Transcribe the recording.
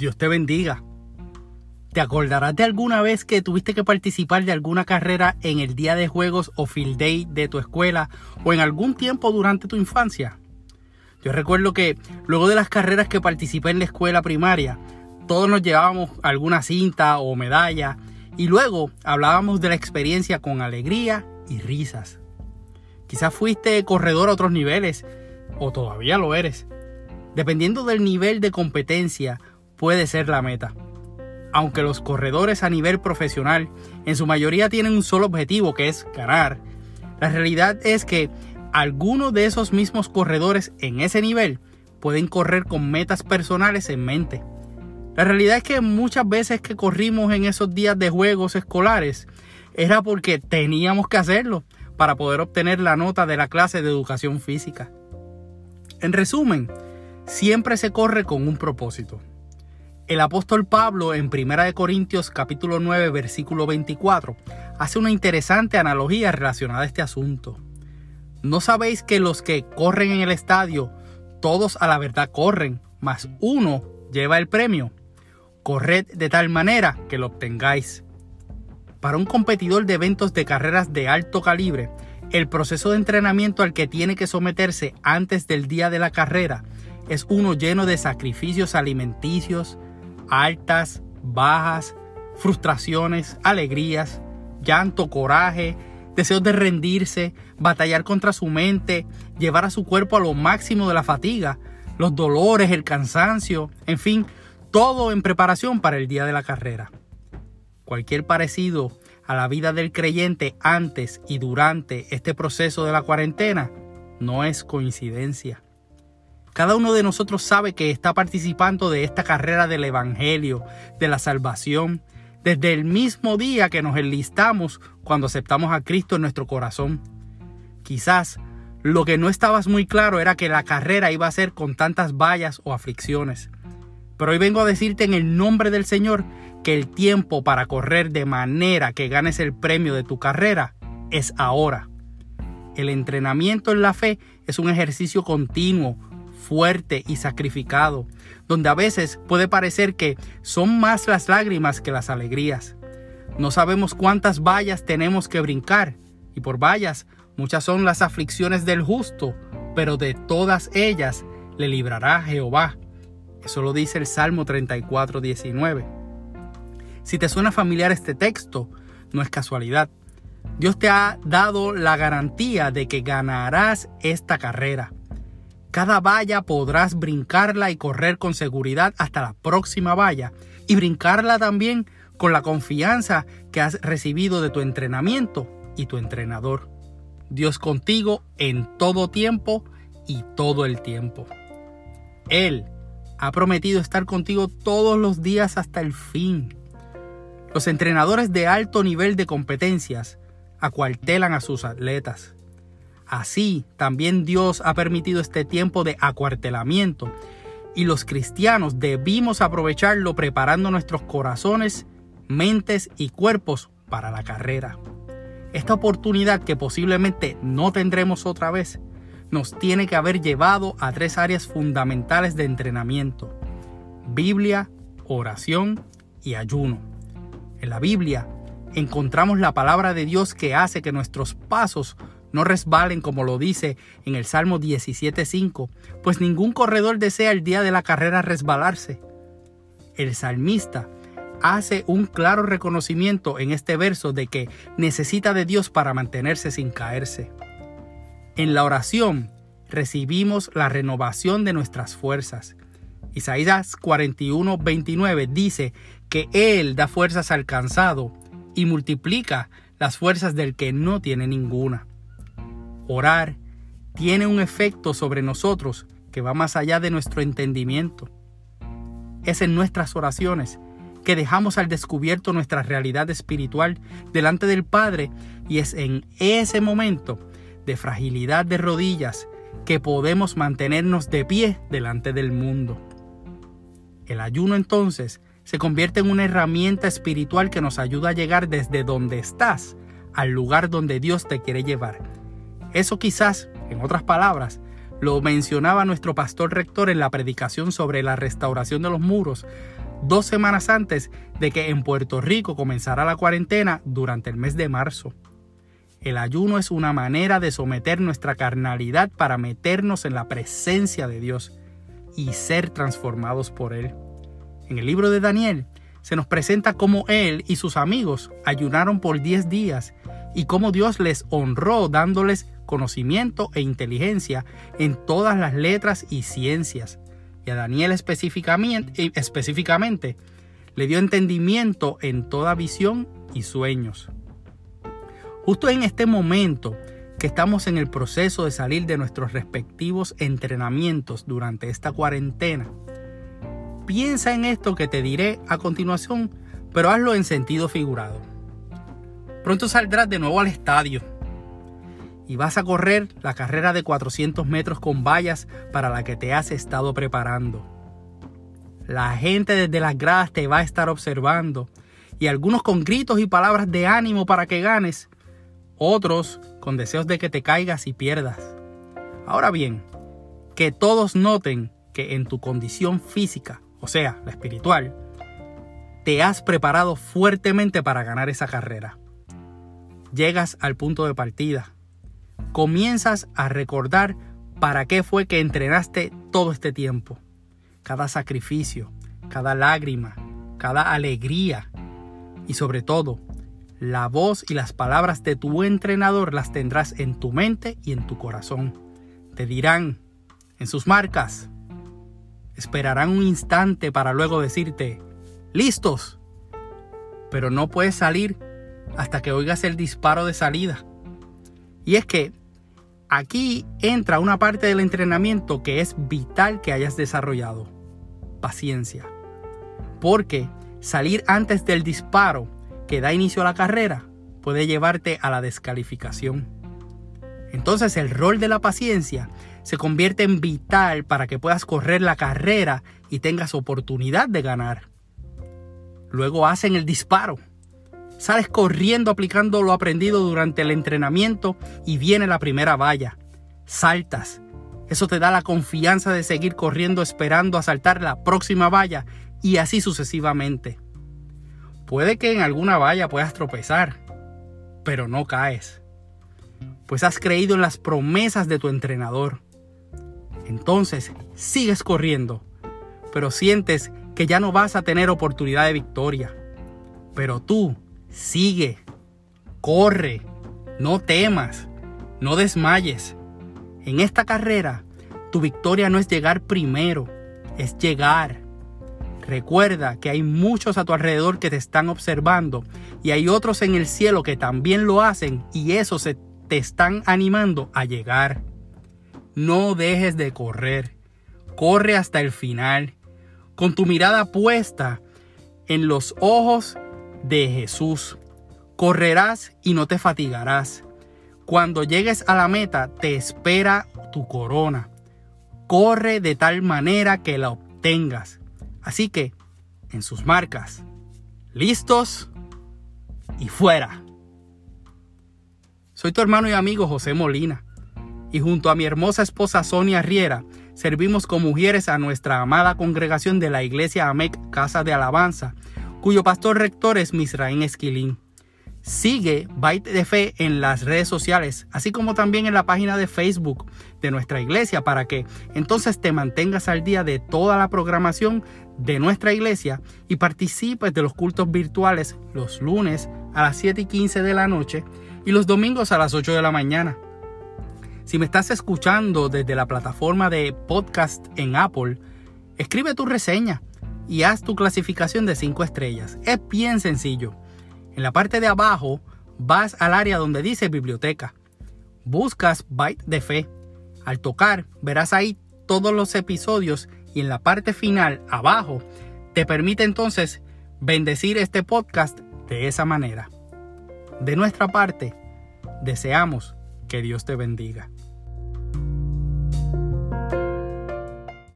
Dios te bendiga. ¿Te acordarás de alguna vez que tuviste que participar de alguna carrera en el día de juegos o field day de tu escuela o en algún tiempo durante tu infancia? Yo recuerdo que luego de las carreras que participé en la escuela primaria, todos nos llevábamos alguna cinta o medalla y luego hablábamos de la experiencia con alegría y risas. Quizás fuiste corredor a otros niveles o todavía lo eres. Dependiendo del nivel de competencia, puede ser la meta. Aunque los corredores a nivel profesional en su mayoría tienen un solo objetivo que es ganar, la realidad es que algunos de esos mismos corredores en ese nivel pueden correr con metas personales en mente. La realidad es que muchas veces que corrimos en esos días de juegos escolares era porque teníamos que hacerlo para poder obtener la nota de la clase de educación física. En resumen, siempre se corre con un propósito. El apóstol Pablo en 1 Corintios capítulo 9 versículo 24 hace una interesante analogía relacionada a este asunto. ¿No sabéis que los que corren en el estadio, todos a la verdad corren, mas uno lleva el premio? Corred de tal manera que lo obtengáis. Para un competidor de eventos de carreras de alto calibre, el proceso de entrenamiento al que tiene que someterse antes del día de la carrera es uno lleno de sacrificios alimenticios, altas, bajas, frustraciones, alegrías, llanto, coraje, deseos de rendirse, batallar contra su mente, llevar a su cuerpo a lo máximo de la fatiga, los dolores, el cansancio, en fin, todo en preparación para el día de la carrera. Cualquier parecido a la vida del creyente antes y durante este proceso de la cuarentena no es coincidencia. Cada uno de nosotros sabe que está participando de esta carrera del Evangelio, de la salvación, desde el mismo día que nos enlistamos cuando aceptamos a Cristo en nuestro corazón. Quizás lo que no estabas muy claro era que la carrera iba a ser con tantas vallas o aflicciones. Pero hoy vengo a decirte en el nombre del Señor que el tiempo para correr de manera que ganes el premio de tu carrera es ahora. El entrenamiento en la fe es un ejercicio continuo, fuerte y sacrificado, donde a veces puede parecer que son más las lágrimas que las alegrías. No sabemos cuántas vallas tenemos que brincar, y por vallas muchas son las aflicciones del justo, pero de todas ellas le librará Jehová. Eso lo dice el Salmo 34, 19. Si te suena familiar este texto, no es casualidad. Dios te ha dado la garantía de que ganarás esta carrera. Cada valla podrás brincarla y correr con seguridad hasta la próxima valla y brincarla también con la confianza que has recibido de tu entrenamiento y tu entrenador. Dios contigo en todo tiempo y todo el tiempo. Él ha prometido estar contigo todos los días hasta el fin. Los entrenadores de alto nivel de competencias acuartelan a sus atletas Así también Dios ha permitido este tiempo de acuartelamiento y los cristianos debimos aprovecharlo preparando nuestros corazones, mentes y cuerpos para la carrera. Esta oportunidad que posiblemente no tendremos otra vez nos tiene que haber llevado a tres áreas fundamentales de entrenamiento. Biblia, oración y ayuno. En la Biblia encontramos la palabra de Dios que hace que nuestros pasos no resbalen como lo dice en el Salmo 17.5, pues ningún corredor desea el día de la carrera resbalarse. El salmista hace un claro reconocimiento en este verso de que necesita de Dios para mantenerse sin caerse. En la oración recibimos la renovación de nuestras fuerzas. Isaías 41:29 dice que Él da fuerzas al cansado y multiplica las fuerzas del que no tiene ninguna. Orar tiene un efecto sobre nosotros que va más allá de nuestro entendimiento. Es en nuestras oraciones que dejamos al descubierto nuestra realidad espiritual delante del Padre y es en ese momento de fragilidad de rodillas que podemos mantenernos de pie delante del mundo. El ayuno entonces se convierte en una herramienta espiritual que nos ayuda a llegar desde donde estás al lugar donde Dios te quiere llevar eso quizás, en otras palabras, lo mencionaba nuestro pastor rector en la predicación sobre la restauración de los muros dos semanas antes de que en Puerto Rico comenzara la cuarentena durante el mes de marzo. El ayuno es una manera de someter nuestra carnalidad para meternos en la presencia de Dios y ser transformados por Él. En el libro de Daniel se nos presenta cómo Él y sus amigos ayunaron por 10 días y cómo Dios les honró dándoles conocimiento e inteligencia en todas las letras y ciencias. Y a Daniel específicamente, le dio entendimiento en toda visión y sueños. Justo en este momento que estamos en el proceso de salir de nuestros respectivos entrenamientos durante esta cuarentena, piensa en esto que te diré a continuación, pero hazlo en sentido figurado. Pronto saldrás de nuevo al estadio y vas a correr la carrera de 400 metros con vallas para la que te has estado preparando. La gente desde las gradas te va a estar observando y algunos con gritos y palabras de ánimo para que ganes, otros con deseos de que te caigas y pierdas. Ahora bien, que todos noten que en tu condición física, o sea, la espiritual, te has preparado fuertemente para ganar esa carrera. Llegas al punto de partida. Comienzas a recordar para qué fue que entrenaste todo este tiempo. Cada sacrificio, cada lágrima, cada alegría y sobre todo la voz y las palabras de tu entrenador las tendrás en tu mente y en tu corazón. Te dirán en sus marcas. Esperarán un instante para luego decirte, listos. Pero no puedes salir hasta que oigas el disparo de salida. Y es que aquí entra una parte del entrenamiento que es vital que hayas desarrollado. Paciencia. Porque salir antes del disparo que da inicio a la carrera puede llevarte a la descalificación. Entonces el rol de la paciencia se convierte en vital para que puedas correr la carrera y tengas oportunidad de ganar. Luego hacen el disparo. Sales corriendo aplicando lo aprendido durante el entrenamiento y viene la primera valla. Saltas. Eso te da la confianza de seguir corriendo esperando a saltar la próxima valla y así sucesivamente. Puede que en alguna valla puedas tropezar, pero no caes, pues has creído en las promesas de tu entrenador. Entonces sigues corriendo, pero sientes que ya no vas a tener oportunidad de victoria. Pero tú sigue, corre, no temas, no desmayes. En esta carrera, tu victoria no es llegar primero, es llegar Recuerda que hay muchos a tu alrededor que te están observando y hay otros en el cielo que también lo hacen y esos te están animando a llegar. No dejes de correr. Corre hasta el final, con tu mirada puesta en los ojos de Jesús. Correrás y no te fatigarás. Cuando llegues a la meta te espera tu corona. Corre de tal manera que la obtengas. Así que, en sus marcas, listos y fuera. Soy tu hermano y amigo José Molina, y junto a mi hermosa esposa Sonia Riera, servimos como mujeres a nuestra amada congregación de la Iglesia AMEC Casa de Alabanza, cuyo pastor rector es Misraín Esquilín. Sigue Byte de Fe en las redes sociales, así como también en la página de Facebook de nuestra iglesia, para que entonces te mantengas al día de toda la programación de nuestra iglesia y participes de los cultos virtuales los lunes a las 7 y 15 de la noche y los domingos a las 8 de la mañana. Si me estás escuchando desde la plataforma de podcast en Apple, escribe tu reseña y haz tu clasificación de 5 estrellas. Es bien sencillo. En la parte de abajo vas al área donde dice biblioteca. Buscas Byte de Fe. Al tocar verás ahí todos los episodios y en la parte final, abajo, te permite entonces bendecir este podcast de esa manera. De nuestra parte, deseamos que Dios te bendiga.